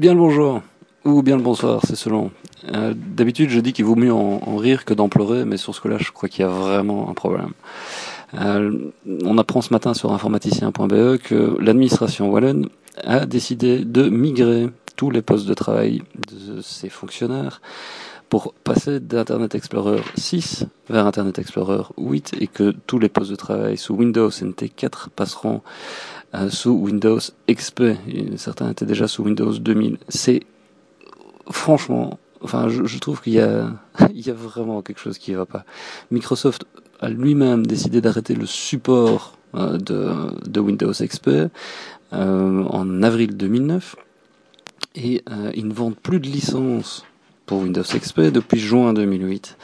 Bien le bonjour, ou bien le bonsoir, c'est selon. Euh, D'habitude, je dis qu'il vaut mieux en, rire que d'en pleurer, mais sur ce coup-là, je crois qu'il y a vraiment un problème. Euh, on apprend ce matin sur informaticien.be que l'administration wallonne a décidé de migrer tous les postes de travail de ses fonctionnaires pour passer d'Internet Explorer 6 vers Internet Explorer 8 et que tous les postes de travail sous Windows NT4 passeront euh, sous Windows XP. Certains étaient déjà sous Windows 2000. C'est franchement, enfin, je, trouve qu'il y a, il y a vraiment quelque chose qui ne va pas. Microsoft a lui-même décidé d'arrêter le support euh, de, de, Windows XP euh, en avril 2009 et euh, ils ne vendent plus de licences pour Windows XP depuis juin 2008.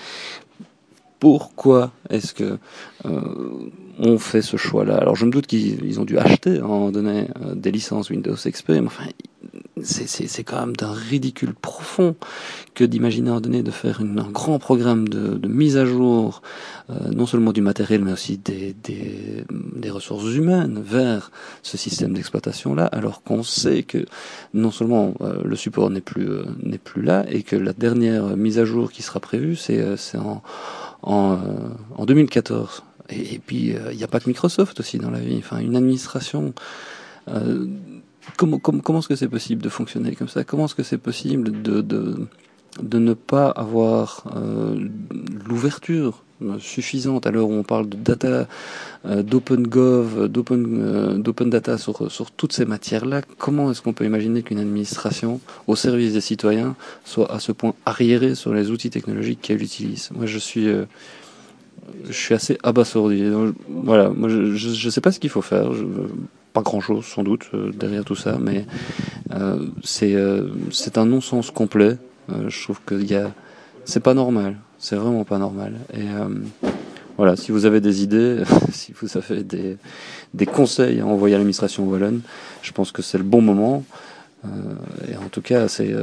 Pourquoi est-ce que euh, on fait ce choix-là? Alors je me doute qu'ils ont dû acheter moment donné euh, des licences Windows XP, c'est quand même d'un ridicule profond que d'imaginer à de faire une, un grand programme de, de mise à jour, euh, non seulement du matériel, mais aussi des, des, des ressources humaines vers ce système d'exploitation-là, alors qu'on sait que non seulement euh, le support n'est plus, euh, n'est plus là, et que la dernière mise à jour qui sera prévue, c'est euh, en, en, euh, en 2014. Et, et puis, il n'y a pas que Microsoft aussi dans la vie. Enfin, une administration... Euh, comment, comment, comment est-ce que c'est possible de fonctionner comme ça? Comment est-ce que c'est possible de, de, de ne pas avoir euh, l'ouverture suffisante? À l'heure on parle de data, euh, d'OpenGov, d'open, euh, d'open data sur, sur toutes ces matières-là Comment est-ce qu'on peut imaginer qu'une administration au service des citoyens soit à ce point arriérée sur les outils technologiques qu'elle utilise? Moi, je suis... Euh, je suis assez abasourdi. Voilà, moi je ne sais pas ce qu'il faut faire. Pas grand chose sans doute euh, derrière tout ça, mais euh, c'est euh, c'est un non-sens complet. Euh, je trouve qu'il y a, c'est pas normal, c'est vraiment pas normal. Et euh, voilà, si vous avez des idées, si vous avez des, des conseils à envoyer à l'administration wallonne, je pense que c'est le bon moment. Euh, et en tout cas, c'est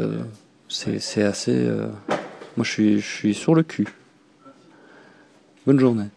c'est assez. moi, je suis je suis sur le cul. Bonne journée.